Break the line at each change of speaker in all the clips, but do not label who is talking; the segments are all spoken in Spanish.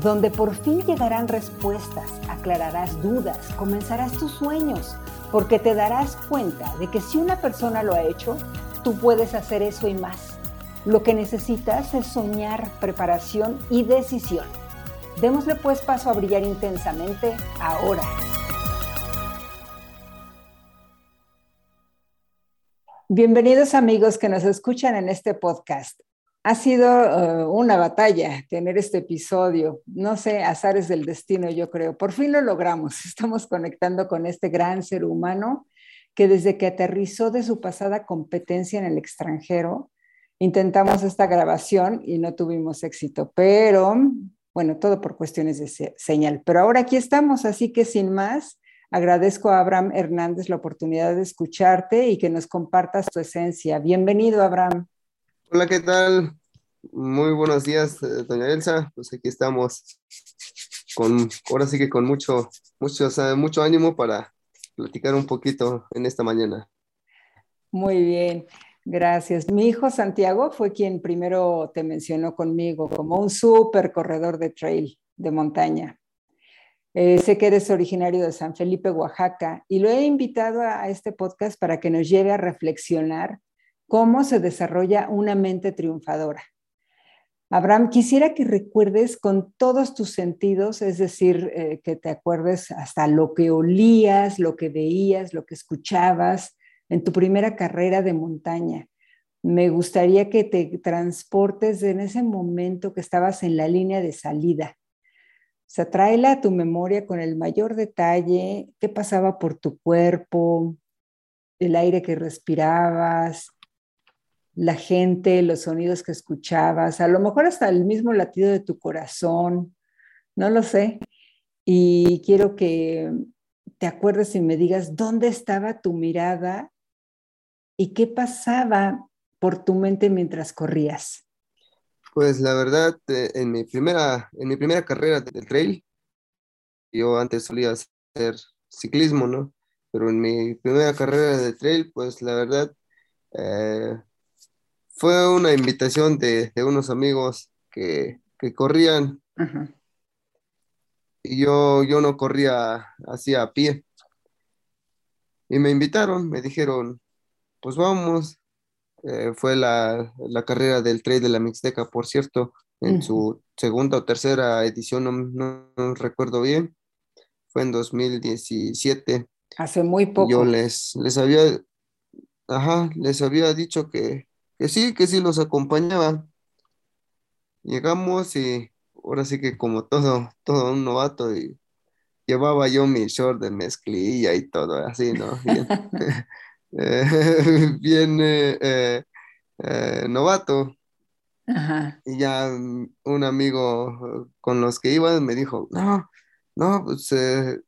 donde por fin llegarán respuestas, aclararás dudas, comenzarás tus sueños, porque te darás cuenta de que si una persona lo ha hecho, tú puedes hacer eso y más. Lo que necesitas es soñar, preparación y decisión. Démosle pues paso a brillar intensamente ahora. Bienvenidos amigos que nos escuchan en este podcast. Ha sido uh, una batalla tener este episodio, no sé, azares del destino yo creo. Por fin lo logramos, estamos conectando con este gran ser humano que desde que aterrizó de su pasada competencia en el extranjero, intentamos esta grabación y no tuvimos éxito, pero bueno, todo por cuestiones de señal. Pero ahora aquí estamos, así que sin más, Agradezco a Abraham Hernández la oportunidad de escucharte y que nos compartas tu esencia. Bienvenido, Abraham.
Hola, ¿qué tal? Muy buenos días, eh, doña Elsa. Pues aquí estamos con, ahora sí que con mucho, mucho, mucho ánimo para platicar un poquito en esta mañana.
Muy bien, gracias. Mi hijo Santiago fue quien primero te mencionó conmigo como un súper corredor de trail, de montaña. Eh, sé que eres originario de San Felipe, Oaxaca, y lo he invitado a, este podcast para que nos lleve a reflexionar cómo se desarrolla una mente triunfadora. Abraham, quisiera que recuerdes con todos tus sentidos, es decir, eh, que te acuerdes hasta lo que olías, lo que veías, lo que escuchabas en tu primera carrera de montaña. Me gustaría que te transportes en ese momento que estabas en la línea de salida o sea, tráela a tu memoria con el mayor detalle, qué pasaba por tu cuerpo, el aire que respirabas, la gente, los sonidos que escuchabas, a lo mejor hasta el mismo latido de tu corazón, no lo sé. Y quiero que te acuerdes y me digas dónde estaba tu mirada y qué pasaba por tu mente mientras corrías.
Pues la verdad, eh, en, mi primera, en mi primera carrera del trail, yo antes solía hacer ciclismo, ¿no? Pero en mi primera carrera de trail, pues la verdad, eh, fue una invitación de, unos amigos que, corrían. Y yo, yo no corría así a pie. Y me invitaron, me dijeron, pues vamos, eh, fue la, carrera del trail de la Mixteca, por cierto, en su segunda o tercera edición, no, recuerdo bien, fue en 2017.
Hace muy poco.
Yo les, les había, ajá, les había dicho que, que sí, que sí los acompañaba. Llegamos y ahora sí que como todo, todo un novato y llevaba yo mi short de mezclilla y todo así, ¿no? bien eh, eh, novato. Y ya un amigo con los que iba me dijo, no, no, pues eh,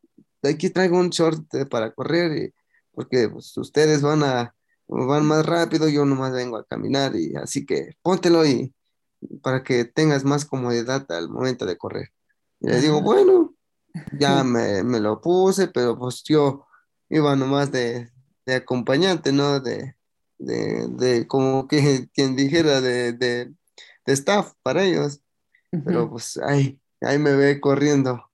aquí traigo un short para correr, y, porque pues, ustedes van a, van más rápido, yo nomás vengo a caminar, y así que póntelo y para que tengas más comodidad al momento de correr. Y le digo, bueno, ya me, me, lo puse, pero pues yo iba nomás de, de acompañante, ¿no? De, de, como que quien dijera de, de, staff para ellos. Pero pues ahí, ahí me ve corriendo.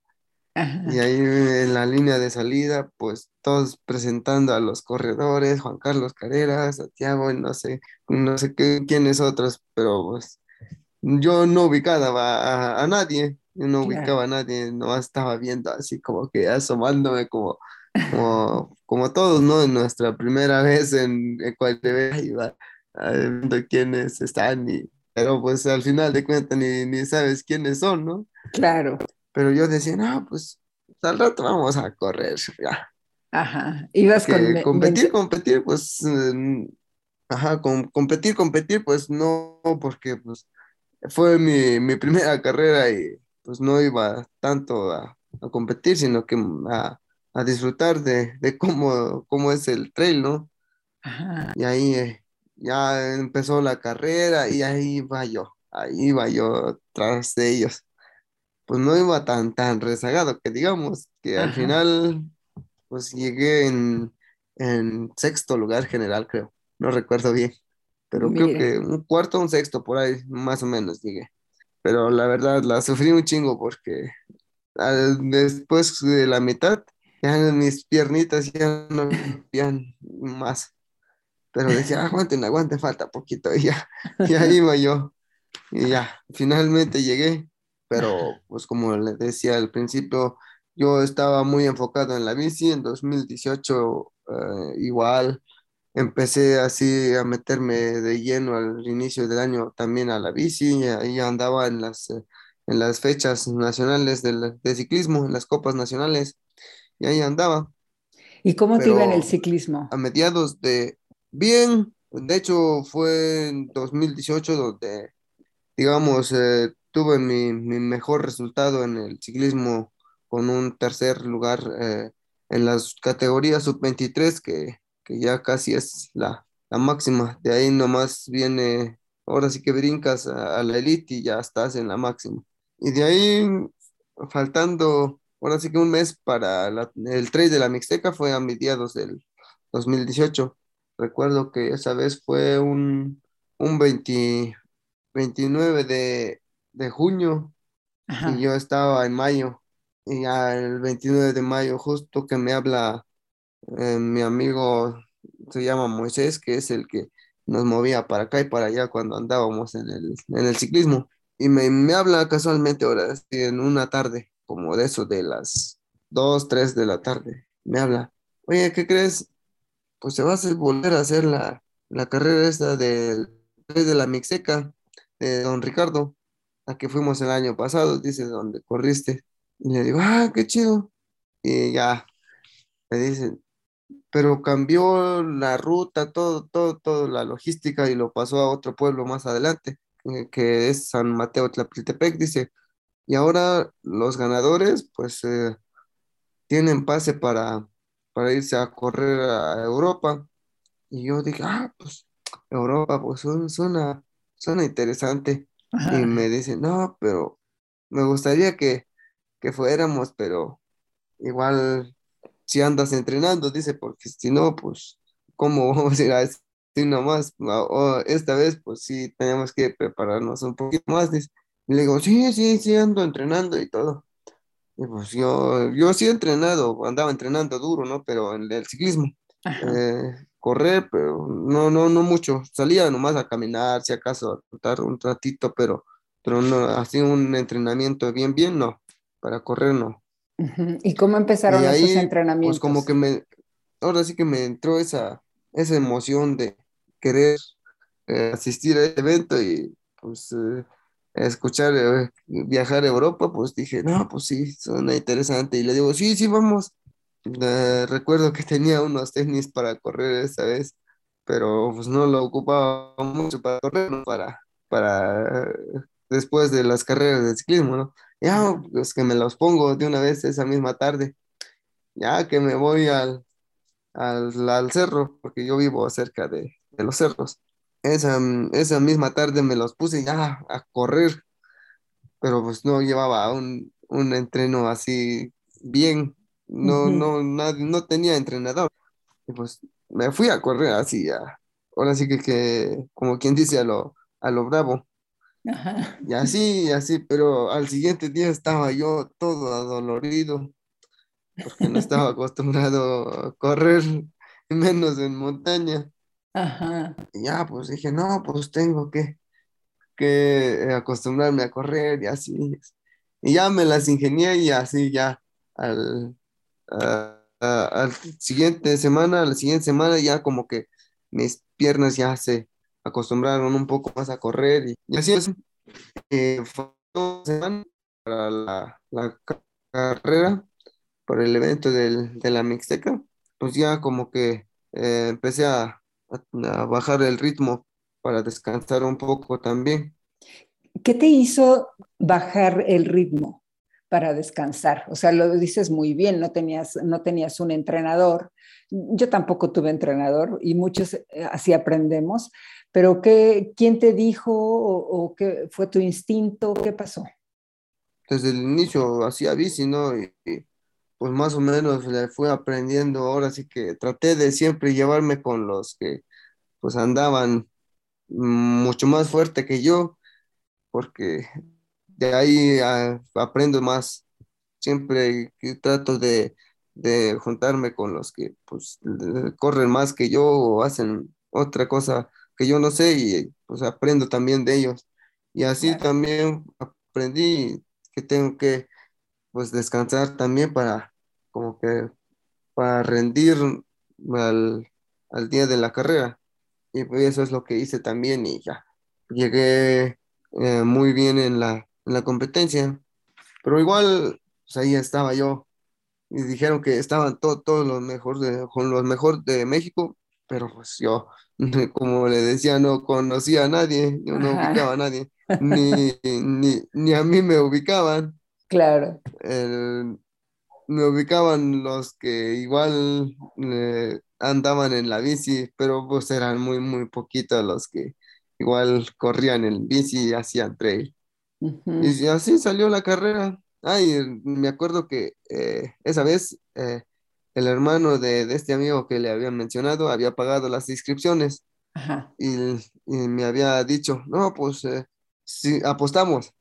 Y ahí en la línea de salida, pues todos presentando a los corredores, Juan Carlos Carreras, Santiago, y no sé, no sé qué, quiénes otros, pero pues yo no ubicaba a, nadie, yo no ubicaba a nadie, no estaba viendo así como que asomándome como como, como todos, ¿no? En nuestra primera vez en, en cualquier iba viendo quiénes están, y, pero pues al final de cuentas ni, ni sabes quiénes son, ¿no?
Claro.
Pero yo decía, no, pues al rato vamos a correr, ya.
Ajá, ibas con...
Competir, competir, pues, mm, ajá, competir, competir, pues no, porque pues fue mi, mi primera carrera y pues no iba tanto a, competir, sino que a, disfrutar de, cómo, cómo, es el trail, ¿no? Y ahí eh, ya empezó la carrera y ahí iba yo, ahí iba yo tras de ellos. Pues no iba tan, tan rezagado que digamos que al final pues llegué en, sexto lugar general, creo. No recuerdo bien. Pero creo que un cuarto un sexto, por ahí más o menos llegué. Pero la verdad la sufrí un chingo porque después de la mitad, ya mis piernitas ya no podían más. Pero decía, aguanten, aguanten, falta poquito. Y ya, ya iba yo. Y ya, finalmente llegué. Pero pues como les decía al principio, yo estaba muy enfocado en la bici. En 2018 eh, igual empecé así a meterme de lleno al inicio del año también a la bici. Ahí andaba en las, eh, en las fechas nacionales de, de ciclismo, en las copas nacionales. Y ahí andaba.
¿Y cómo te iba en el ciclismo?
A mediados de... Bien, de hecho fue en 2018 donde, digamos, eh, tuve mi, mi, mejor resultado en el ciclismo con un tercer lugar eh, en las categorías sub-23, que, que, ya casi es la, la, máxima. De ahí nomás viene, ahora sí que brincas a, la elite y ya estás en la máxima. Y de ahí, faltando, ahora sí que un mes para el trade de la Mixteca fue a mediados del 2018. Recuerdo que esa vez fue un, un 29 de, de junio y yo estaba en mayo y ya el 29 de mayo, justo que me habla eh, mi amigo, se llama Moisés, que es el que nos movía para acá y para allá cuando andábamos en el, en el ciclismo. Y me, me habla casualmente ahora, en una tarde, como de eso, de las 2, 3 de la tarde. Me habla, oye, ¿qué crees? Pues se va a volver a hacer la, la carrera esta de, de la Mixeca, de don Ricardo, que fuimos el año pasado, dice, donde corriste. Y le digo, ah, qué chido. Y ya, me dicen, pero cambió la ruta, todo, todo, todo, la logística y lo pasó a otro pueblo más adelante, eh, que es San Mateo Tlapiltepec, dice. Y ahora los ganadores, pues, eh, tienen pase para, para irse a correr a Europa. Y yo dije, ah, pues, Europa, pues, suena, suena interesante. Y me dicen, no, pero me gustaría que que fuéramos, pero igual si andas entrenando, dice, porque si no, pues, ¿cómo vamos a ir así nomás? O esta vez, pues sí, tenemos que prepararnos un poquito más. Dice. Y le digo, sí, sí, sí, ando entrenando y todo. Y pues yo, yo sí he entrenado, andaba entrenando duro, ¿no? Pero en el ciclismo. Eh, correr, pero no, no, no mucho. Salía nomás a caminar, si acaso, a contar un ratito, pero, pero no, así un entrenamiento bien, bien, no para correr no.
¿Y cómo empezaron esos pues, entrenamientos?
Pues como que me, ahora sí que me entró esa, esa emoción de querer eh, asistir a este evento y pues eh, escuchar, eh, viajar a Europa, pues dije, no, pues sí, suena interesante. Y le digo, sí, sí, vamos. Recuerdo que tenía unos tenis para correr esta vez, pero pues no lo ocupaba mucho para correr, para, para después de las carreras de ciclismo, ¿no? Ya, pues que me los pongo de una vez esa misma tarde. Ya que me voy al, al, cerro, porque yo vivo cerca de, los cerros. Esa, esa misma tarde me los puse ya a correr, pero pues no llevaba un, un entreno así bien, no, no, no tenía entrenador. Y pues me fui a correr así, ya. ahora sí que, que como quien dice a lo, a lo bravo. Y así, y así, pero al siguiente día estaba yo todo adolorido, porque no estaba acostumbrado a correr, menos en montaña. Y ya, pues dije, no, pues tengo que, que acostumbrarme a correr y así. Y ya me las ingenié y así ya al, al siguiente semana, a la siguiente semana ya como que mis piernas ya se, acostumbraron un poco más a correr y, así es. Eh, fue semana para la, la, carrera, por el evento del, de la Mixteca, pues ya como que eh, empecé a, a, bajar el ritmo para descansar un poco también.
¿Qué te hizo bajar el ritmo para descansar? O sea, lo dices muy bien, no tenías, no tenías un entrenador. Yo tampoco tuve entrenador y muchos eh, así aprendemos, pero ¿qué, ¿quién te dijo o, qué fue tu instinto? ¿Qué pasó?
Desde el inicio hacía bici, ¿no? Y, pues más o menos le fui aprendiendo. Ahora sí que traté de siempre llevarme con los que pues andaban mucho más fuerte que yo, porque de ahí ah, aprendo más. Siempre trato de, de, juntarme con los que pues corren más que yo o hacen otra cosa que yo no sé y pues aprendo también de ellos. Y así también aprendí que tengo que pues descansar también para como que para rendir al, al día de la carrera. Y pues eso es lo que hice también y ya llegué eh, muy bien en la, la competencia. Pero igual, pues ahí estaba yo. Y dijeron que estaban todos los mejores de, con los mejores de México, pero pues yo, como le decía, no conocía a nadie, yo no ubicaba a nadie, ni, ni, ni, a mí me ubicaban.
Claro.
me ubicaban los que igual eh, andaban en la bici, pero pues eran muy, muy poquitos los que igual corrían en bici y hacían trail. Y así salió la carrera. Ay, me acuerdo que eh, esa vez eh, el hermano de, este amigo que le había mencionado había pagado las inscripciones y, me había dicho, no, pues eh, si apostamos,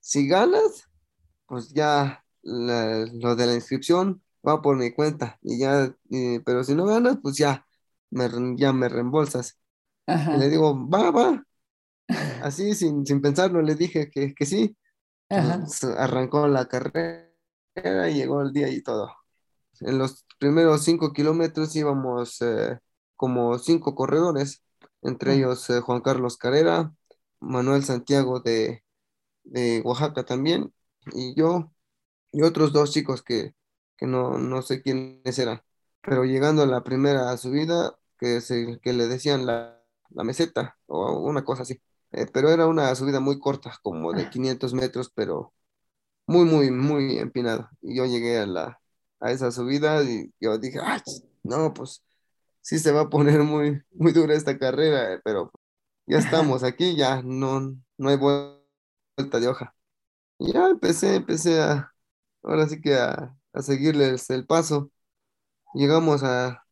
si ganas, pues ya lo de la inscripción va por mi cuenta y ya, pero si no ganas, pues ya me, ya me reembolsas. Y le digo, va, va. Así, sin, sin pensarlo, le dije que, que sí. Arrancó la carrera y llegó el día y todo. En los primeros cinco kilómetros íbamos eh, como cinco corredores, entre ellos eh, Juan Carlos Carrera, Manuel Santiago de, de Oaxaca también, y yo, y otros dos chicos que, que no, no sé quiénes eran. Pero llegando a la primera subida, que, se, que le decían la, la meseta o una cosa así. Eh, pero era una subida muy corta, como de 500 metros, pero muy, muy, muy empinado. Y yo llegué a, la, a esa subida y yo dije, no, pues sí se va a poner muy, muy dura esta carrera, pero ya estamos aquí, ya no, no hay vuelta de hoja. Y ya empecé, empecé a, ahora sí que a, a seguirles el paso. Llegamos a,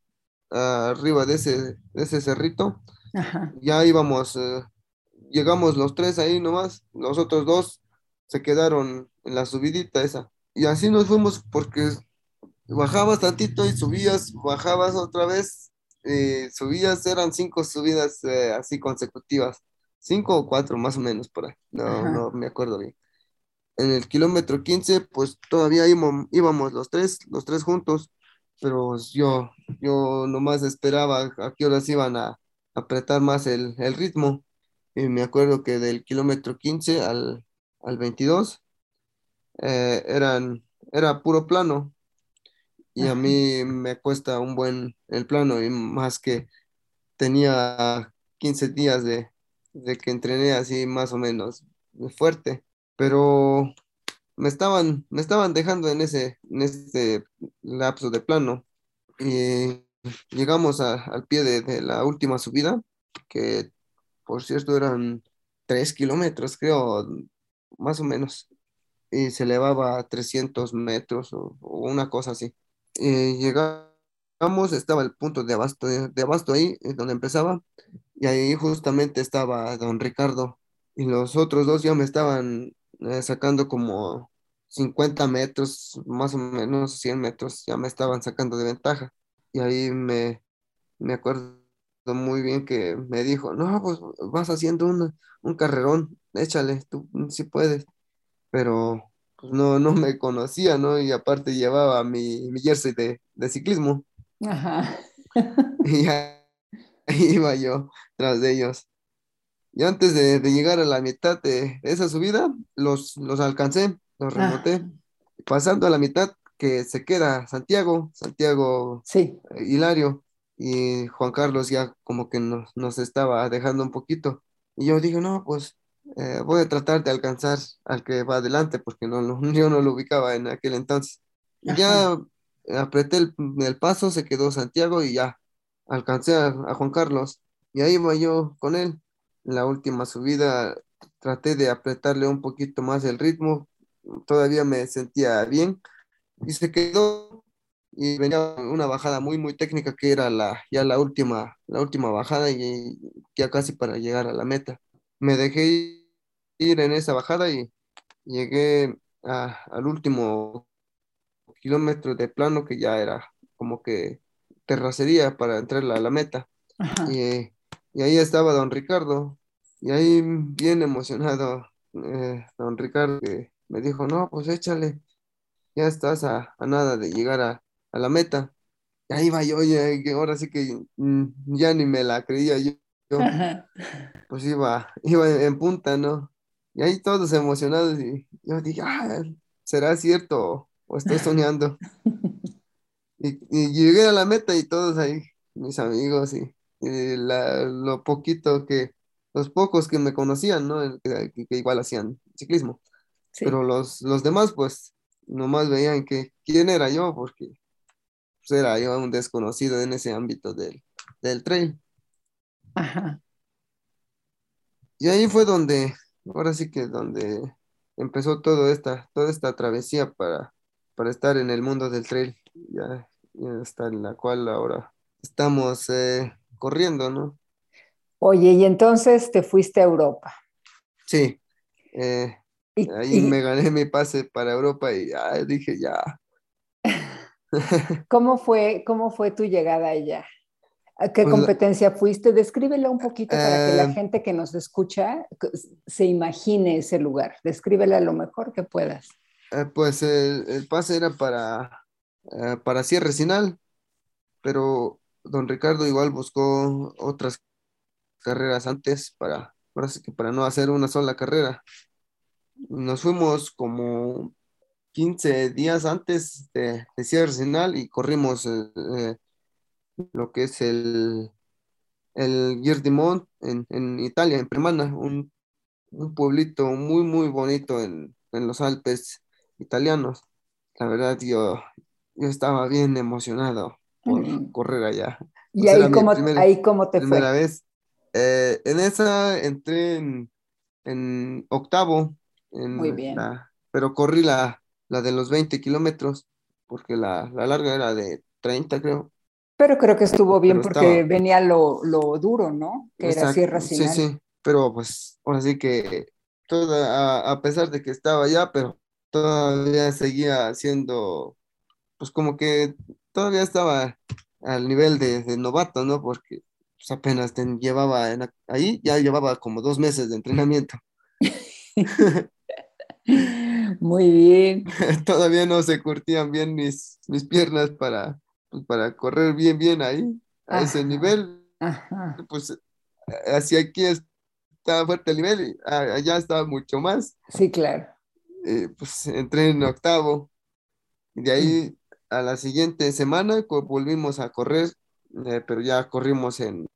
arriba de ese, de ese cerrito. Ya íbamos, eh, llegamos los tres ahí nomás, los otros dos se quedaron en la subidita esa. Y así nos fuimos porque bajabas tantito y subías, bajabas otra vez, eh, subías, eran cinco subidas eh, así consecutivas, cinco o cuatro más o menos por ahí, no, no me acuerdo bien. En el kilómetro 15, pues todavía íbamos, íbamos los tres, los tres juntos, pero yo, yo nomás esperaba a qué horas iban a apretar más el, el ritmo. Y me acuerdo que del kilómetro 15 al, al 22 eh, eran, era puro plano. Y a mí me cuesta un buen el plano, y más que tenía 15 días de, de que entrené así más o menos fuerte. Pero me estaban, me estaban dejando en ese, en este lapso de plano. Y llegamos al pie de, de, la última subida, que por cierto eran tres kilómetros, creo, más o menos, y se elevaba a 300 metros o, una cosa así. Llegamos, estaba el punto de abasto, de, abasto ahí, donde empezaba, y ahí justamente estaba don Ricardo, y los otros dos ya me estaban eh, sacando como 50 metros, más o menos 100 metros, ya me estaban sacando de ventaja. Y ahí me, me acuerdo muy bien que me dijo, no, pues vas haciendo un carrerón, échale, tú sí puedes. Pero pues no, no me conocía, ¿no? Y aparte llevaba mi, mi jersey de, de ciclismo. Ajá. y ahí iba yo tras de ellos. Y antes de, de llegar a la mitad de esa subida, los, los alcancé, los remoté. Pasando a la mitad, que se queda Santiago, Santiago
sí.
Hilario, y Juan Carlos ya como que nos, nos estaba dejando un poquito. Y yo dije, no, pues eh, voy a tratar de alcanzar al que va adelante porque no, yo no lo ubicaba en aquel entonces. Ya apreté el, el, paso, se quedó Santiago y ya alcancé a, a, Juan Carlos. Y ahí iba yo con él. En la última subida traté de apretarle un poquito más el ritmo. Todavía me sentía bien. Y se quedó y venía una bajada muy, muy técnica que era la, ya la última, la última bajada y ya casi para llegar a la meta. Me dejé ir en esa bajada y llegué al último kilómetro de plano que ya era como que terracería para entrar a la meta. Y, y, ahí estaba don Ricardo y ahí bien emocionado eh, don Ricardo que me dijo, no, pues échale, ya estás a nada de llegar a, a la meta. Y ahí va yo, ya, ahora sí que mm, ya ni me la creía yo. Pues iba, iba en punta, ¿no? Y ahí todos emocionados y yo dije, ah, ¿será cierto o estoy soñando? y, llegué a la meta y todos ahí, mis amigos y, lo poquito que, los pocos que me conocían, ¿no? Que, igual hacían ciclismo. Pero los, los demás, pues, nomás veían que quién era yo, porque pues, era yo un desconocido en ese ámbito del, del trail. Ajá. Y ahí fue donde, ahora sí que donde empezó todo esta, toda esta travesía para, para estar en el mundo del trail, ya, está en la cual ahora estamos eh, corriendo, ¿no?
Oye, y entonces te fuiste a Europa.
Sí, eh, ahí me gané mi pase para Europa y ya dije, ya,
¿Cómo fue, cómo fue tu llegada allá? ¿A qué pues, competencia fuiste? Descríbela un poquito para que la eh, gente que nos escucha se imagine ese lugar. Descríbela lo mejor que puedas.
Eh, pues el, pase era para, eh, para cierre final, pero don Ricardo igual buscó otras carreras antes para, para, para no hacer una sola carrera. Nos fuimos como 15 días antes de, de cierre final y corrimos eh, eh, lo que es el, el Girdimont en, en Italia, en Premana, un, un pueblito muy, muy bonito en, en, los Alpes italianos. La verdad, yo, yo estaba bien emocionado por correr allá.
¿Y ahí cómo, ahí cómo te
primera vez. Eh, en esa entré en, en octavo. En
muy bien.
pero corrí la, la de los 20 kilómetros, porque la, larga era de 30, creo.
Pero creo que estuvo bien porque venía lo, duro, ¿no? Que era Sierra
Sí, sí, pero pues ahora sí que toda, a, pesar de que estaba allá, pero todavía seguía siendo, pues como que todavía estaba al nivel de, novato, ¿no? Porque pues, apenas llevaba ahí, ya llevaba como dos meses de entrenamiento.
Muy bien.
Todavía no se curtían bien mis, mis piernas para, pues, para correr bien, bien ahí, a ese nivel. Pues hacia aquí estaba fuerte el nivel allá estaba mucho más.
Sí, claro.
pues entré en octavo. Y de ahí a la siguiente semana volvimos a correr, eh, pero ya corrimos en,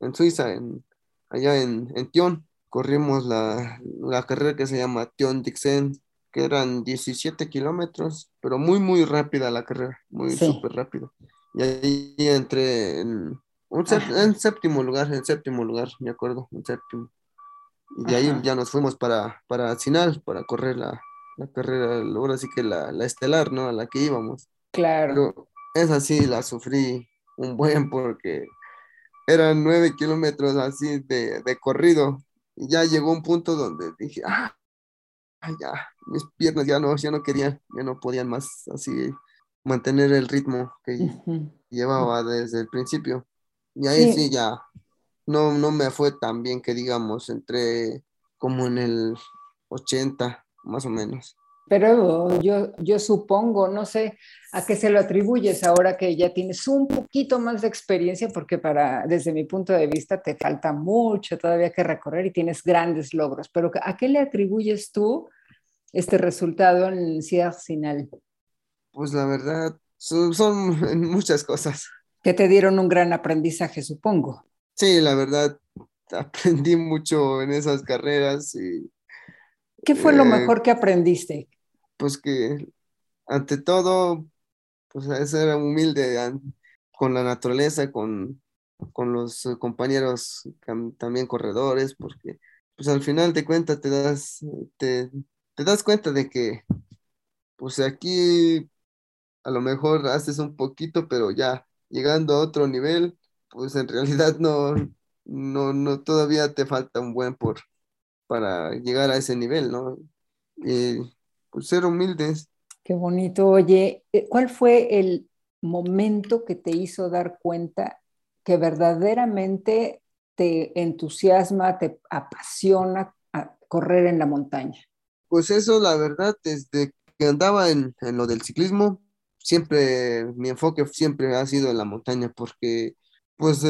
en Suiza, en, allá en, en Tion. Corrimos la, la carrera que se llama Tion Dixen que eran 17 kilómetros, pero muy, muy rápida la carrera, muy súper rápido. Y ahí entré en, un en séptimo lugar, en séptimo lugar, me acuerdo, en séptimo. Y de ahí ya nos fuimos para, para Sinal, para correr la, la carrera, ahora sí que la, la, estelar, ¿no? A la que íbamos.
Claro.
Pero esa sí la sufrí un buen porque eran nueve kilómetros así de, de corrido. Y ya llegó un punto donde dije, ah, ya, mis piernas ya no, ya no querían, ya no podían más así mantener el ritmo que llevaba desde el principio. Y ahí sí. ya no, no me fue tan bien que digamos, entré como en el 80 más o menos.
Pero yo, yo supongo, no sé a qué se lo atribuyes ahora que ya tienes un poquito más de experiencia, porque para, desde mi punto de vista te falta mucho todavía que recorrer y tienes grandes logros, pero ¿a qué le atribuyes tú este resultado en el Sinal?
Pues la verdad, son, muchas cosas.
Que te dieron un gran aprendizaje, supongo.
Sí, la verdad, aprendí mucho en esas carreras. Y,
¿Qué fue lo eh, mejor que aprendiste?
Pues que ante todo, pues ser humilde con la naturaleza, con, con los compañeros también corredores, porque pues al final de cuentas te das, te, te das cuenta de que pues aquí a lo mejor haces un poquito, pero ya llegando a otro nivel, pues en realidad no, no, no, todavía te falta un buen por para llegar a ese nivel, ¿no? Y pues ser humildes.
Qué bonito. Oye, eh, ¿cuál fue el momento que te hizo dar cuenta que verdaderamente te entusiasma, te apasiona correr en la montaña?
Pues eso, la verdad, desde que andaba en, en lo del ciclismo, siempre, mi enfoque siempre ha sido en la montaña, porque pues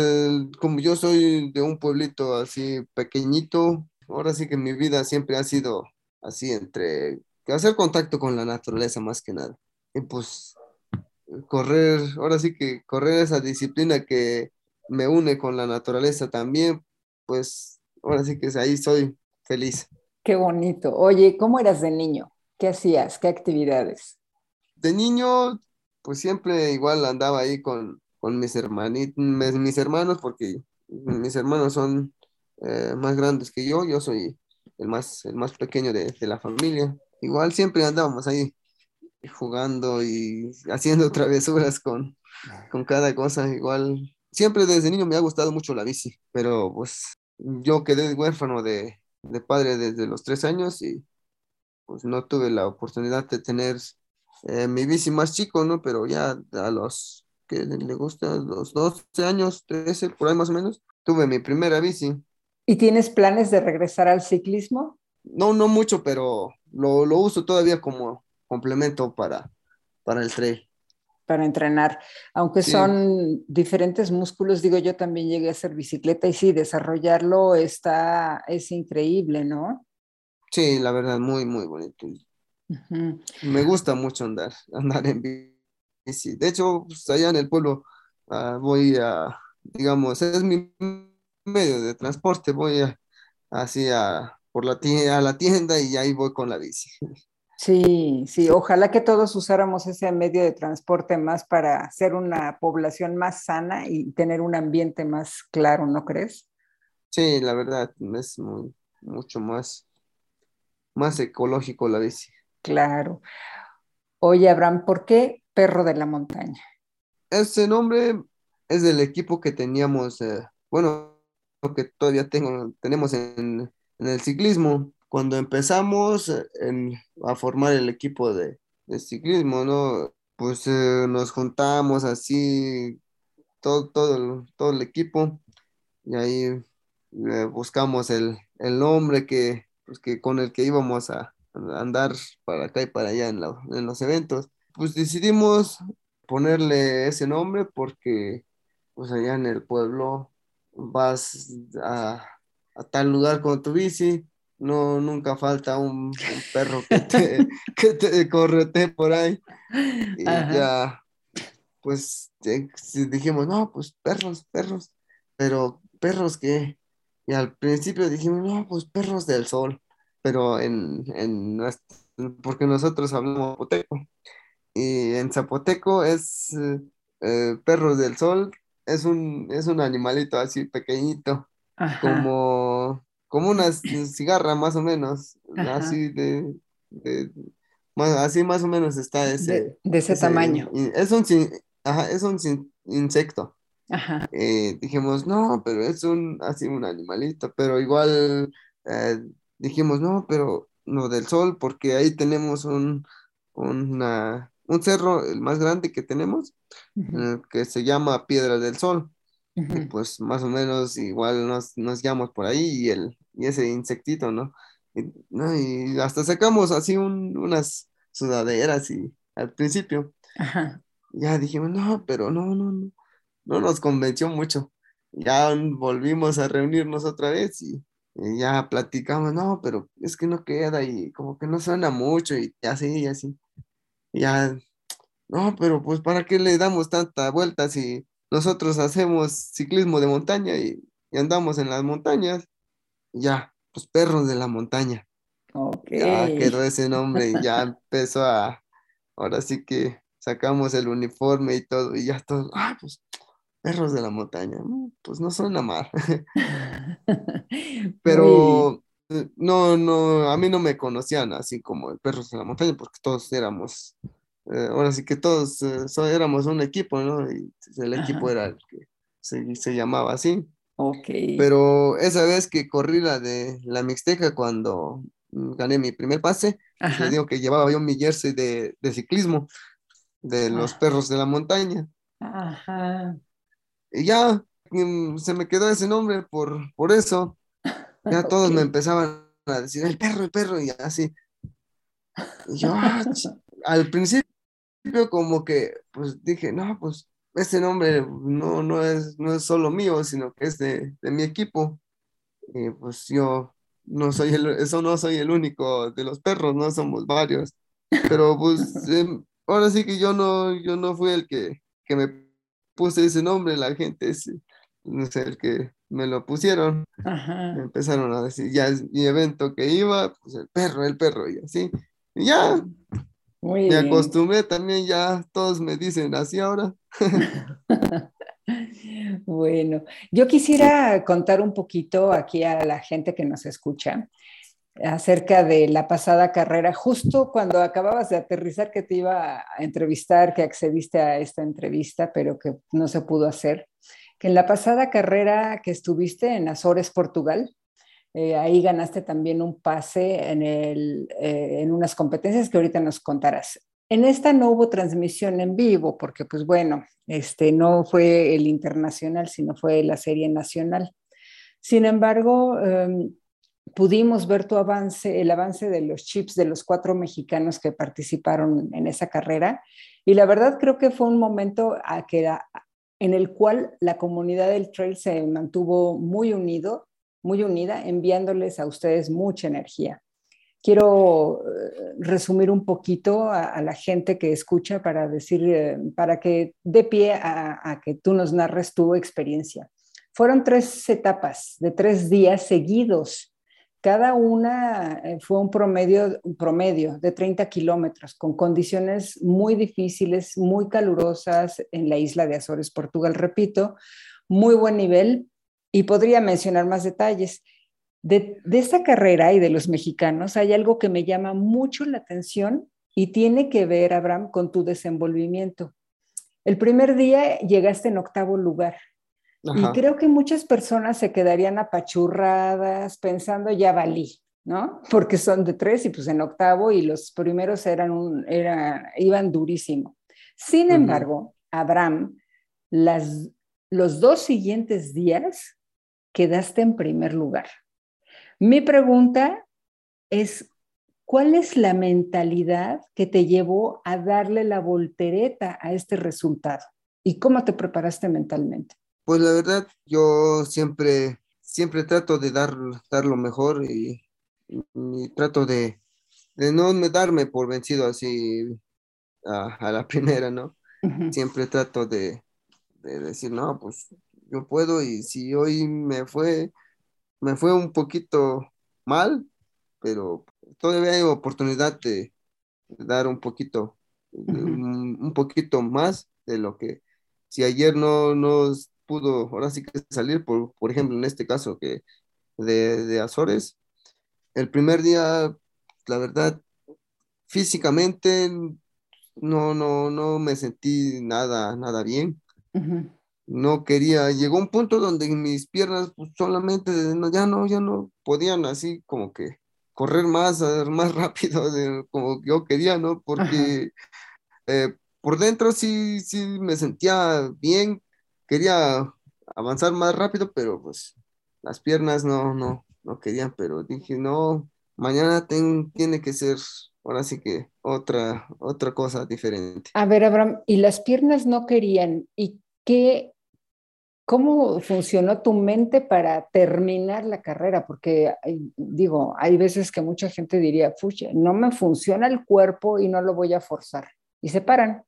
como yo soy de un pueblito así pequeñito, ahora sí que mi vida siempre ha sido así entre hacer contacto con la naturaleza más que nada. Y pues correr, ahora sí que correr esa disciplina que me une con la naturaleza también, pues ahora sí que ahí soy feliz.
Qué bonito. Oye, ¿cómo eras de niño? ¿Qué hacías? ¿Qué actividades?
De niño, pues siempre igual andaba ahí con, con mis hermanitos, mis, hermanos, porque mis hermanos son eh, más grandes que yo, yo soy el más, el más pequeño de, la familia. Igual siempre andábamos ahí jugando y haciendo travesuras con, con cada cosa. Igual, siempre desde niño me ha gustado mucho la bici, pero pues yo quedé huérfano de, de padre desde los tres años y pues no tuve la oportunidad de tener eh, mi bici más chico, ¿no? Pero ya a los que le gusta, los 12 años, 13, por ahí más o menos, tuve mi primera bici.
¿Y tienes planes de regresar al ciclismo?
No, no mucho, pero lo, lo uso todavía como complemento para, para el trail.
Para entrenar, aunque son diferentes músculos, digo, yo también llegué a hacer bicicleta y sí, desarrollarlo está, es increíble, ¿no?
Sí, la verdad, muy, muy bonito. Me gusta mucho andar, andar en bici de hecho, pues, allá en el pueblo ah, voy a, digamos, es mi medio de transporte, voy a, así a, por la tienda, a la tienda y ahí voy con la bici.
Sí, sí, ojalá que todos usáramos ese medio de transporte más para ser una población más sana y tener un ambiente más claro, ¿no crees?
Sí, la verdad, es mucho más, más ecológico la bici.
Claro. Oye, Abraham, ¿por qué Perro de la Montaña.
Ese nombre es del equipo que teníamos, eh, bueno, que todavía tengo, tenemos en, el ciclismo. Cuando empezamos eh, a formar el equipo de, ciclismo, ¿no? Pues eh, nos juntamos así, todo, todo, todo el equipo, y ahí buscamos el, nombre que, pues, que con el que íbamos a, andar para acá y para allá en, en los eventos pues decidimos ponerle ese nombre porque pues allá en el pueblo vas a, tal lugar con tu bici, no nunca falta un, perro que te, que te correte por ahí. Y ya, pues dijimos, no, pues perros, perros, pero perros que, y al principio dijimos, no, pues perros del sol, pero en, en porque nosotros hablamos poteco y en zapoteco es eh, eh, perros del sol, es un, es un animalito así pequeñito, como, como una cigarra más o menos, así de, así más o menos está ese.
De, ese, tamaño.
Es un, es un insecto. Eh, dijimos, no, pero es un, así un animalito, pero igual dijimos, no, pero no del sol, porque ahí tenemos un, una, un cerro, el más grande que tenemos, eh, que se llama Piedra del Sol. Y pues más o menos igual nos, nos llamamos por ahí y, el, y ese insectito, ¿no? Y, hasta sacamos así unas sudaderas y al principio. Ya dijimos, no, pero no, no, no, no nos convenció mucho. Ya volvimos a reunirnos otra vez y, y ya platicamos, no, pero es que no queda y como que no suena mucho y así y así ya, no, pero pues ¿para qué le damos tanta vuelta si nosotros hacemos ciclismo de montaña y y andamos en las montañas, ya, pues perros de la montaña. Ya quedó ese nombre y ya empezó a, ahora sí que sacamos el uniforme y todo, y ya todos, ah, pues perros de la montaña, pues no suena mal. Pero eh, no, no, a mí no me conocían así como perros de la montaña, porque todos éramos, eh, ahora sí que todos eh, éramos un equipo, ¿no? Y el equipo era el que se, se llamaba así.
Ok.
Pero esa vez que corrí la de la Mixteca cuando mm, gané mi primer pase, les digo que llevaba yo mi jersey de, ciclismo de los ah. perros de la montaña.
Ajá.
Y ya mm, se me quedó ese nombre por, por eso. Ya todos me empezaban a decir, el perro, el perro, y así. Y yo, ah, al principio como que, pues dije, no, pues ese nombre no, no, es, no es solo mío, sino que es de, mi equipo. Y pues yo no soy el, eso no soy el único de los perros, no somos varios. Pero pues em, ahora sí que yo no, yo no fui el que, me puse ese nombre, la gente es, no sé, el que me lo pusieron. empezaron a decir, ya es mi evento que iba, pues el perro, el perro, y así. Y ya, me acostumbré también, ya todos me dicen así ahora.
bueno, yo quisiera contar un poquito aquí a la gente que nos escucha acerca de la pasada carrera, justo cuando acababas de aterrizar que te iba a entrevistar, que accediste a esta entrevista, pero que no se pudo hacer, que en la pasada carrera que estuviste en Azores, Portugal, eh, ahí ganaste también un pase en, eh, en unas competencias que ahorita nos contarás. En esta no hubo transmisión en vivo porque, pues bueno, este, no fue el internacional, sino fue la serie nacional. Sin embargo, em, pudimos ver tu avance, el avance de los chips de los cuatro mexicanos que participaron en esa carrera. Y la verdad creo que fue un momento a que, en el cual la comunidad del trail se mantuvo muy unido muy unida, enviándoles a ustedes mucha energía. Quiero eh, resumir un poquito a, la gente que escucha para decir, eh, para que dé pie a, que tú nos narres tu experiencia. Fueron tres etapas de tres días seguidos. Cada una eh, fue un promedio, promedio de 30 kilómetros, con condiciones muy difíciles, muy calurosas en la isla de Azores, Portugal, repito, muy buen nivel, y podría mencionar más detalles. De, esta carrera y de los mexicanos hay algo que me llama mucho la atención y tiene que ver, Abraham, con tu desenvolvimiento. El primer día llegaste en octavo lugar y creo que muchas personas se quedarían apachurradas pensando ya valí, ¿no? Porque son de tres y pues en octavo y los primeros eran un, iban durísimo. Sin embargo, Abraham, las, los dos siguientes días quedaste en primer lugar. Mi pregunta es, ¿cuál es la mentalidad que te llevó a darle la voltereta a este resultado? ¿Y cómo te preparaste mentalmente?
Pues la verdad, yo siempre, siempre trato de dar, dar lo mejor y, trato de, no darme por vencido así a, la primera, ¿no? Siempre trato de, de decir, no, pues yo puedo y si hoy me fue, me fue un poquito mal, pero todavía hay oportunidad de, dar un poquito, un, poquito más de lo que si ayer no nos pudo, ahora sí que salir, por, por ejemplo, en este caso que de, de Azores, el primer día, la verdad, físicamente no, no, no me sentí nada, nada bien. No quería, llegó un punto donde mis piernas pues, solamente ya no, ya no podían así como que correr más, más rápido de, como yo quería, ¿no? Porque eh, por dentro sí, sí me sentía bien, quería avanzar más rápido, pero pues las piernas no, no, no querían, pero dije, no, mañana tiene que ser ahora sí que otra, otra cosa diferente.
A ver, Abraham, y las piernas no querían, ¿y qué ¿Cómo funcionó tu mente para terminar la carrera? Porque digo, hay veces que mucha gente diría, fuche, no me funciona el cuerpo y no lo voy a forzar. Y se paran.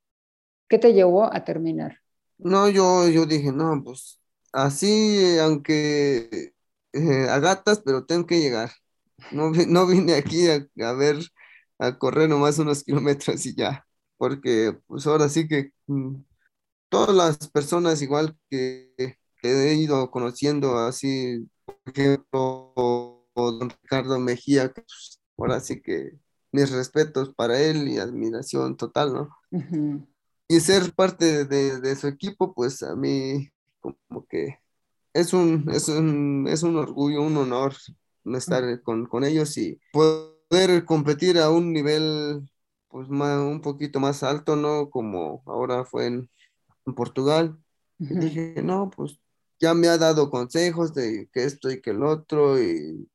¿Qué te llevó a terminar?
No, yo, yo dije, no, pues así, aunque eh, a gatas, pero tengo que llegar. No, no vine aquí a, ver, a correr nomás unos kilómetros y ya, porque pues ahora sí que mm, todas las personas igual que, he ido conociendo, así, por ejemplo, don Ricardo Mejía, pues, ahora sí que mis respetos para él y admiración total, ¿no? Y ser parte de, de, su equipo, pues a mí como que es un, es un, es un orgullo, un honor estar con, con ellos y poder competir a un nivel pues más, un poquito más alto, ¿no? Como ahora fue en, en Portugal. Y dije, no, pues ya me ha dado consejos de que esto y que el otro y,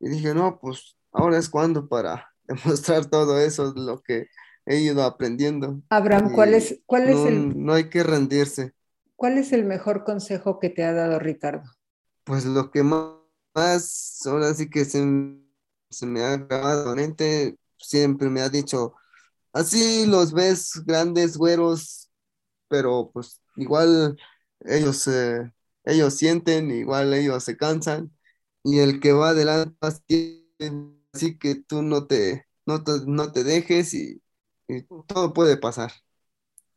y dije, no, pues ahora es cuando para demostrar todo eso, lo que he ido aprendiendo.
Abraham, ¿cuál es, cuál es el...
No hay que rendirse.
¿Cuál es el mejor consejo que te ha dado Ricardo?
Pues lo que más, ahora sí que se, me ha grabado en mente, siempre me ha dicho, así los ves grandes, güeros, pero pues igual ellos, eh, ellos sienten, igual ellos se cansan, y el que va adelante, así que tú no te, no te, dejes y, todo puede pasar.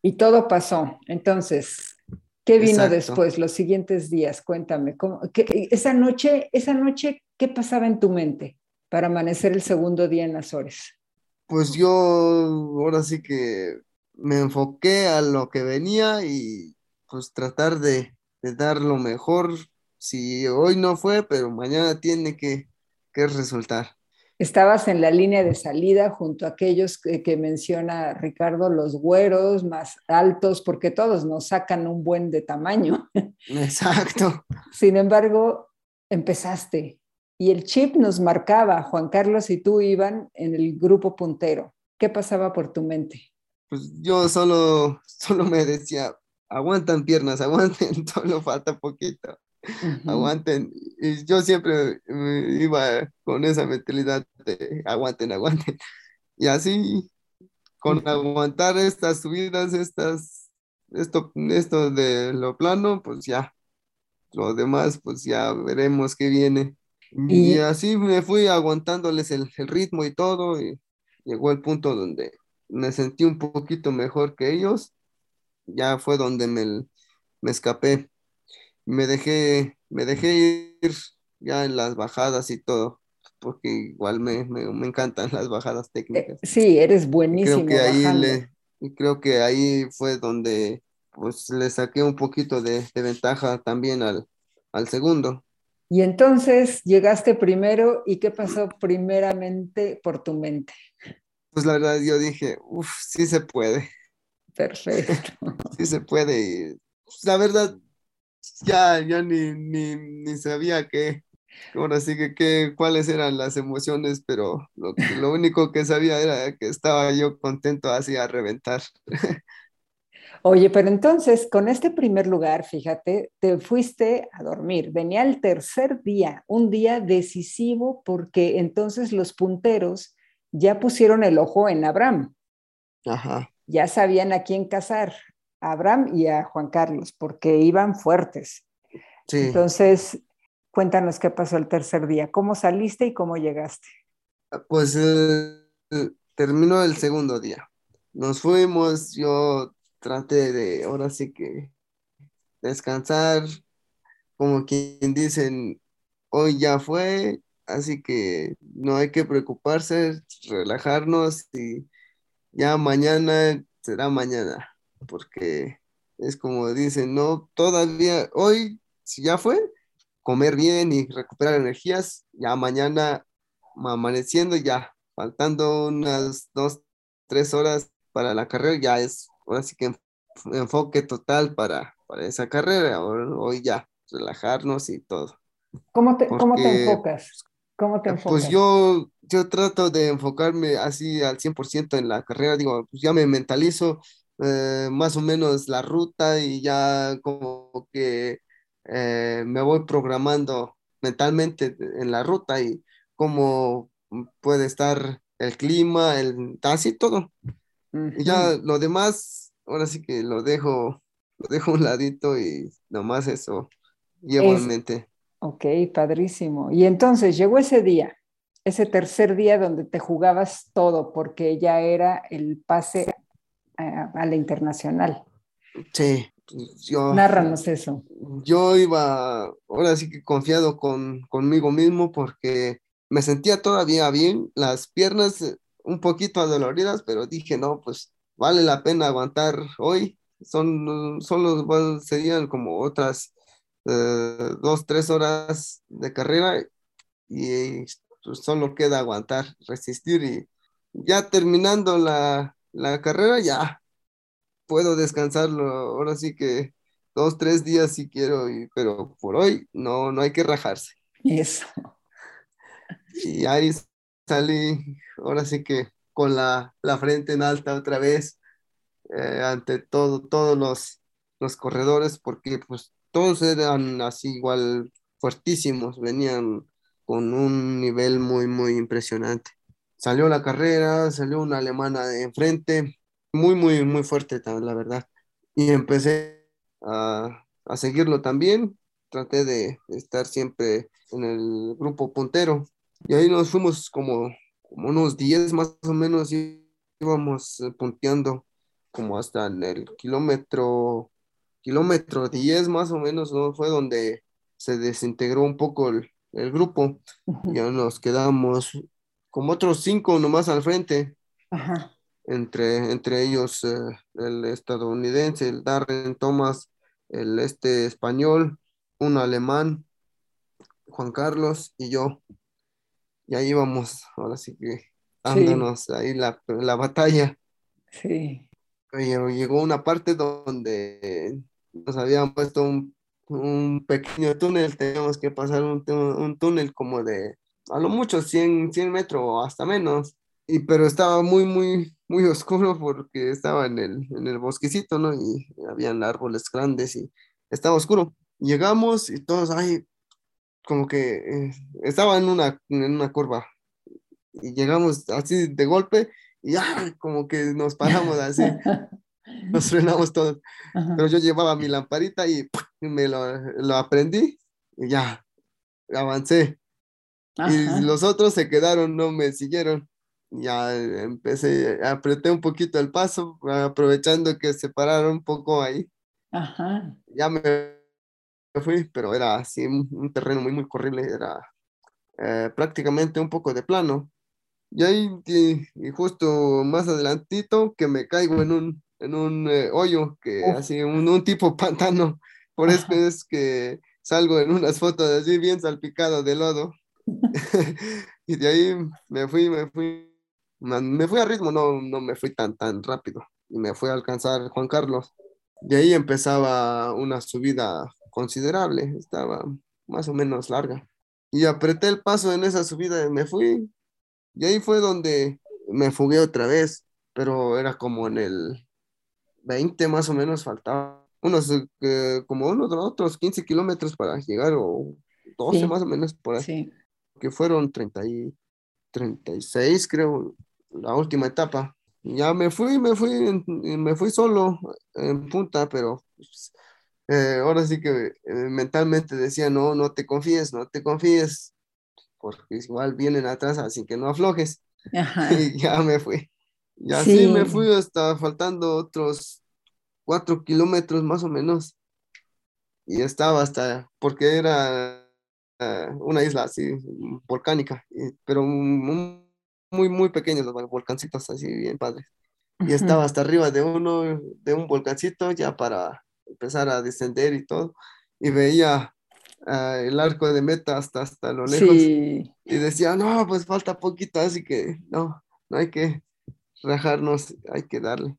Y todo pasó. Entonces, ¿qué vino después, los siguientes días? Cuéntame, ¿cómo, esa, noche, esa noche, ¿qué pasaba en tu mente para amanecer el segundo día en Azores?
Pues yo ahora sí que me enfoqué a lo que venía y pues tratar de, dar lo mejor. Si hoy no fue, pero mañana tiene que, que resultar
estabas en la línea de salida junto a aquellos que, menciona Ricardo, los güeros más altos, porque todos nos sacan un buen de tamaño.
Exacto.
Sin embargo, empezaste y el chip nos marcaba, Juan Carlos y tú iban en el grupo puntero. ¿Qué pasaba por tu mente?
Pues yo solo, solo me decía, aguantan piernas, aguanten, solo falta poquito aguanten. Y yo siempre iba con esa mentalidad de aguanten, aguanten. Y así, con aguantar estas subidas, estas, esto, esto de lo plano, pues ya, lo demás, pues ya veremos qué viene. Y, así me fui aguantándoles el, ritmo y todo, y llegó el punto donde me sentí un poquito mejor que ellos, ya fue donde me, me escapé me dejé, me dejé ir ya en las bajadas y todo, porque igual me, me, encantan las bajadas técnicas.
Eh, sí, eres buenísimo.
Creo que ahí le, y creo que ahí fue donde pues le saqué un poquito de, de ventaja también al, al segundo.
Y entonces llegaste primero y qué pasó primeramente por tu mente?
Pues la verdad yo dije, uff, sí se puede.
Perfecto.
sí se puede. Y, pues, la verdad, ya, ya ni, ni, sabía qué, ahora sí que, cuáles eran las emociones, pero lo, lo único que sabía era que estaba yo contento así a reventar.
Oye, pero entonces con este primer lugar, fíjate, te fuiste a dormir. Venía el tercer día, un día decisivo porque entonces los punteros ya pusieron el ojo en Abraham.
Ajá.
Ya sabían a quién cazar a Abraham y a Juan Carlos, porque iban fuertes. Entonces, cuéntanos qué pasó el tercer día, cómo saliste y cómo llegaste.
Pues eh, terminó el segundo día. Nos fuimos, yo traté de, ahora sí que, descansar, como quien dicen, hoy ya fue, así que no hay que preocuparse, relajarnos y ya mañana será mañana porque es como dicen, no, todavía hoy, si ya fue, comer bien y recuperar energías, ya mañana amaneciendo, ya faltando unas dos, tres horas para la carrera, ya es, ahora sí que enfoque total para, para esa carrera, hoy ya, relajarnos y todo.
¿Cómo te, ¿cómo te enfocas? ¿Cómo te
enfocas? Pues yo, yo trato de enfocarme así al 100% en la carrera, digo, pues ya me mentalizo, eh, más o menos la ruta y ya como que eh, me voy programando mentalmente en la ruta y cómo puede estar el clima, el así todo. Y ya lo demás, ahora sí que lo dejo, lo dejo a un ladito y nomás eso, llevo en mente.
Ok, padrísimo. Y entonces llegó ese día, ese tercer día donde te jugabas todo, porque ya era el pase a, la internacional.
Sí, yo.
Nárranos eso.
Yo iba, ahora sí que confiado con, conmigo mismo porque me sentía todavía bien, las piernas eh, un poquito adoloridas, pero dije, no, pues vale la pena aguantar hoy. Son, solo serían como otras eh, dos, tres horas de carrera y pues, solo queda aguantar, resistir y ya terminando la, la carrera ya puedo descansarlo. Ahora sí que dos, tres días si quiero, y, pero por hoy no, no hay que rajarse.
Eso.
Y ahí salí, ahora sí que con la, frente en alta otra vez, eh, ante todo, todos los, los corredores, porque pues todos eran así igual fuertísimos, venían con un nivel muy, muy impresionante. Salió la carrera, salió una alemana de enfrente, muy, muy, muy fuerte, la verdad. Y empecé a, a seguirlo también, traté de estar siempre en el grupo puntero. Y ahí nos fuimos como, como unos 10 más o menos, y íbamos eh, punteando como hasta en el kilómetro, kilómetro 10 más o menos, ¿no? Fue donde se desintegró un poco el, el grupo. Ya nos quedamos como otros cinco nomás al frente. Entre, entre ellos eh, el estadounidense, el Darren Thomas, el este español, un alemán, Juan Carlos y yo y ahí vamos, ahora sí que dándonos ahí la, batalla.
Sí.
llegó una parte donde nos habían puesto un, pequeño túnel, teníamos que pasar un, túnel como de a lo mucho 100, 100 metros o hasta menos, y, pero estaba muy, muy, muy oscuro porque estaba en el, en el bosquecito, ¿no? Y habían árboles grandes y estaba oscuro. Llegamos y todos, ay, como que eh, estaba en una, en una curva y llegamos así de golpe y ya como que nos paramos así, nos frenamos todos. Pero yo llevaba mi lamparita y me lo, lo aprendí y ya, avancé. Y los otros se quedaron, no me siguieron. Ya empecé, apreté un poquito el paso, aprovechando que se pararon un poco ahí.
Ajá.
Ya me fui, pero era así un, terreno muy, muy corrible, era eh, prácticamente un poco de plano. Y ahí, y, justo más adelantito, que me caigo en un, en un eh, hoyo, que así, un, un, tipo pantano. Por eso es que salgo en unas fotos así bien salpicado de lodo. y de ahí me fui, me fui, me fui a ritmo, no, no me fui tan, tan rápido. Y me fui a alcanzar Juan Carlos. De ahí empezaba una subida considerable, estaba más o menos larga. Y apreté el paso en esa subida y me fui. Y ahí fue donde me fugué otra vez, pero era como en el 20 más o menos faltaba. Unos, eh, como unos otros 15 kilómetros para llegar, o 12 más o menos por ahí. Que fueron 30 y 36, creo, la última etapa. ya me fui, me fui, me fui solo en punta, pero pues, eh, ahora sí que eh, mentalmente decía, no, no te confíes, no te confíes, porque igual vienen atrás, así que no aflojes. Y ya me fui. Y así me fui hasta faltando otros cuatro kilómetros más o menos. Y estaba hasta, porque era una isla así, volcánica, pero muy, muy pequeños los volcancitos, así bien padres. Y estaba hasta arriba de uno, de un volcancito ya para empezar a descender y todo, y veía ah, el arco de meta hasta, hasta lo lejos, y decía, no, pues falta poquito, así que no, no hay que rajarnos, hay que darle.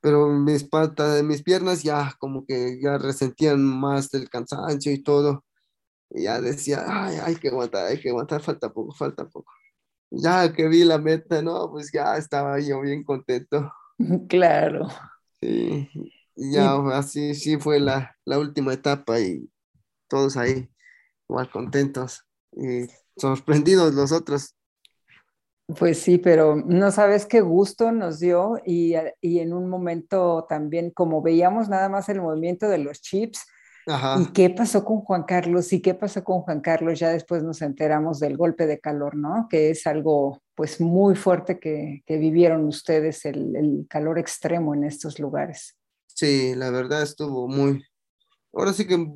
Pero mis patas, mis piernas ya como que ya resentían más del cansancio y todo. Y ya decía, ay, hay que aguantar, hay que aguantar, falta poco, falta poco. Ya que vi la meta, no, pues ya estaba yo bien contento.
Claro.
Sí, ya así sí fue la, última etapa y todos ahí igual contentos y sorprendidos los otros.
Pues sí, pero no sabes qué gusto nos dio y, y, en un momento también, como veíamos nada más el movimiento de los chips, ¿Y qué pasó con Juan Carlos? ¿Y qué pasó con Juan Carlos? Ya después nos enteramos del golpe de calor, ¿no? Que es algo pues muy fuerte que, vivieron ustedes, el, calor extremo en estos lugares.
Sí, la verdad estuvo muy... Ahora sí que,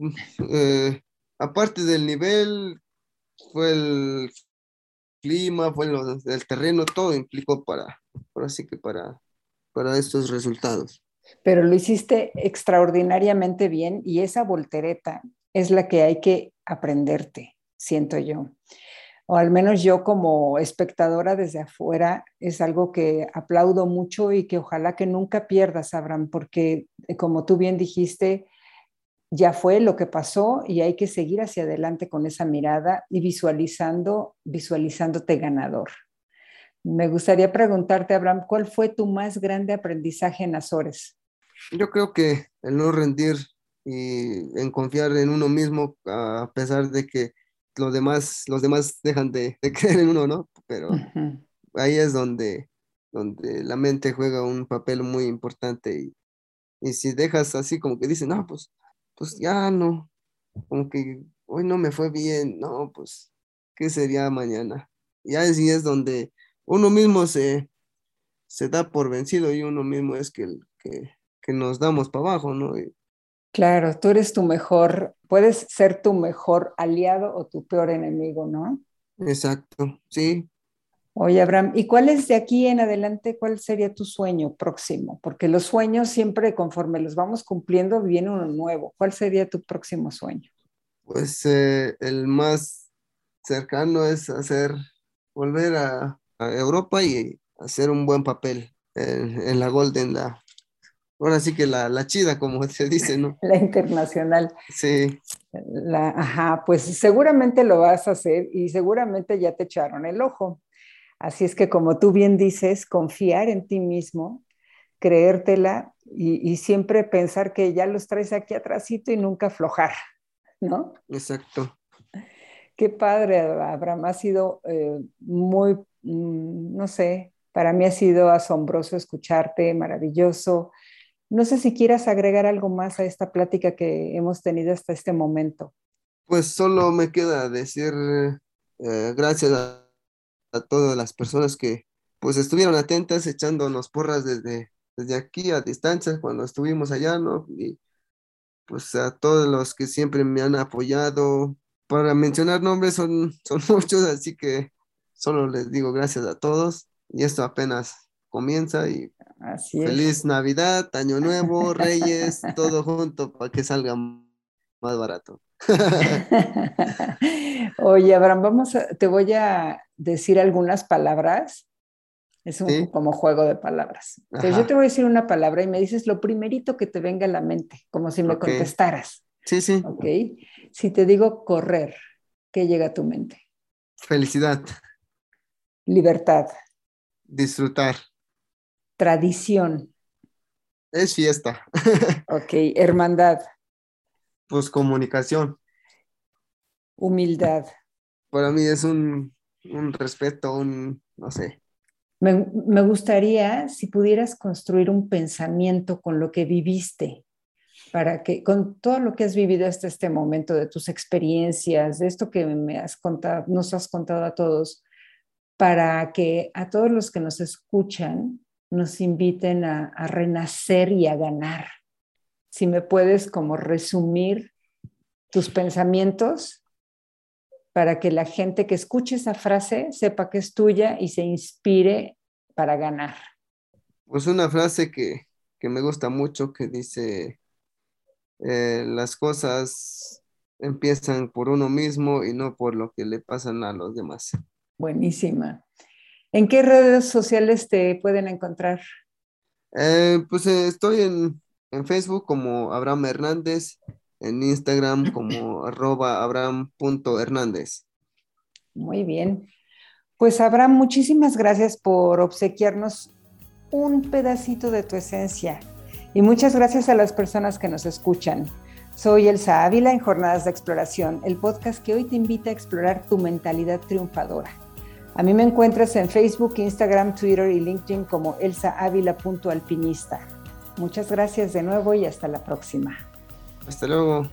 eh, aparte del nivel, fue el clima, fue el terreno, todo implicó para, ahora sí que para, para estos resultados
pero lo hiciste extraordinariamente bien y esa voltereta es la que hay que aprenderte, siento yo. O al menos yo como espectadora desde afuera es algo que aplaudo mucho y que ojalá que nunca pierdas, Abraham, porque eh, como tú bien dijiste, ya fue lo que pasó y hay que seguir hacia adelante con esa mirada y visualizando, visualizándote ganador. Me gustaría preguntarte, Abraham, ¿cuál fue tu más grande aprendizaje en Azores?
Yo creo que el no rendir y en confiar en uno mismo, a pesar de que los demás, los demás dejan de, creer en uno, ¿no? Pero ahí es donde, donde la mente juega un papel muy importante y, y si dejas así como que dices, no, pues, pues ya no, como que hoy no me fue bien, no, pues, ¿qué sería mañana? Y así es donde uno mismo se, se da por vencido y uno mismo es que, que, que nos damos para abajo, ¿no?
Claro, tú eres tu mejor, puedes ser tu mejor aliado o tu peor enemigo, ¿no?
Exacto, sí.
Oye, Abraham, ¿y cuál es de aquí en adelante, cuál sería tu sueño próximo? Porque los sueños siempre, conforme los vamos cumpliendo, viene uno nuevo. ¿Cuál sería tu próximo sueño?
Pues eh, el más cercano es hacer, volver a, Europa y hacer un buen papel en, en la Golden, la, ahora sí que la, la chida, como se dice, ¿no?
La internacional.
Sí.
La, ajá, pues seguramente lo vas a hacer y seguramente ya te echaron el ojo. Así es que como tú bien dices, confiar en ti mismo, creértela y, y siempre pensar que ya los traes aquí atrásito y nunca aflojar, ¿no?
Exacto.
Qué padre, Abraham. Ha sido eh, muy, mm, no sé, para mí ha sido asombroso escucharte, maravilloso. No sé si quieras agregar algo más a esta plática que hemos tenido hasta este momento.
Pues solo me queda decir eh, gracias a, todas las personas que pues estuvieron atentas echándonos porras desde, desde aquí a distancia cuando estuvimos allá, ¿no? Y pues a todos los que siempre me han apoyado. Para mencionar nombres son, son muchos, así que solo les digo gracias a todos. Y esto apenas comienza y feliz Navidad, Año Nuevo, Reyes, todo junto para que salga más barato.
Oye, Abraham, vamos te voy a decir algunas palabras. Es un como juego de palabras. Entonces yo te voy a decir una palabra y me dices lo primerito que te venga a la mente, como si me contestaras.
Sí, sí.
Ok. Si te digo correr, ¿qué llega a tu mente?
Felicidad.
Libertad.
Disfrutar.
Tradición.
Es fiesta.
ok, hermandad.
Pues comunicación.
Humildad.
Para mí es un, respeto, un, no sé.
Me, me, gustaría si pudieras construir un pensamiento con lo que viviste, para que con todo lo que has vivido hasta este momento, de tus experiencias, de esto que me has contado, nos has contado a todos, para que a todos los que nos escuchan nos inviten a, renacer y a ganar. Si me puedes como resumir tus pensamientos para que la gente que escuche esa frase sepa que es tuya y se inspire para ganar.
Pues una frase que, me gusta mucho que dice, eh, las cosas empiezan por uno mismo y no por lo que le pasan a los demás.
Buenísima. ¿En qué redes sociales te pueden encontrar?
Eh, pues eh, estoy en, Facebook como Abraham Hernández, en Instagram como arroba abraham.hernández.
Muy bien. Pues Abraham, muchísimas gracias por obsequiarnos un pedacito de tu esencia y muchas gracias a las personas que nos escuchan. Soy Elsa Ávila en Jornadas de Exploración, el podcast que hoy te invita a explorar tu mentalidad triunfadora. A mí me encuentras en Facebook, Instagram, Twitter y LinkedIn como elsaavila.alpinista. Muchas gracias de nuevo y hasta la próxima.
Hasta luego.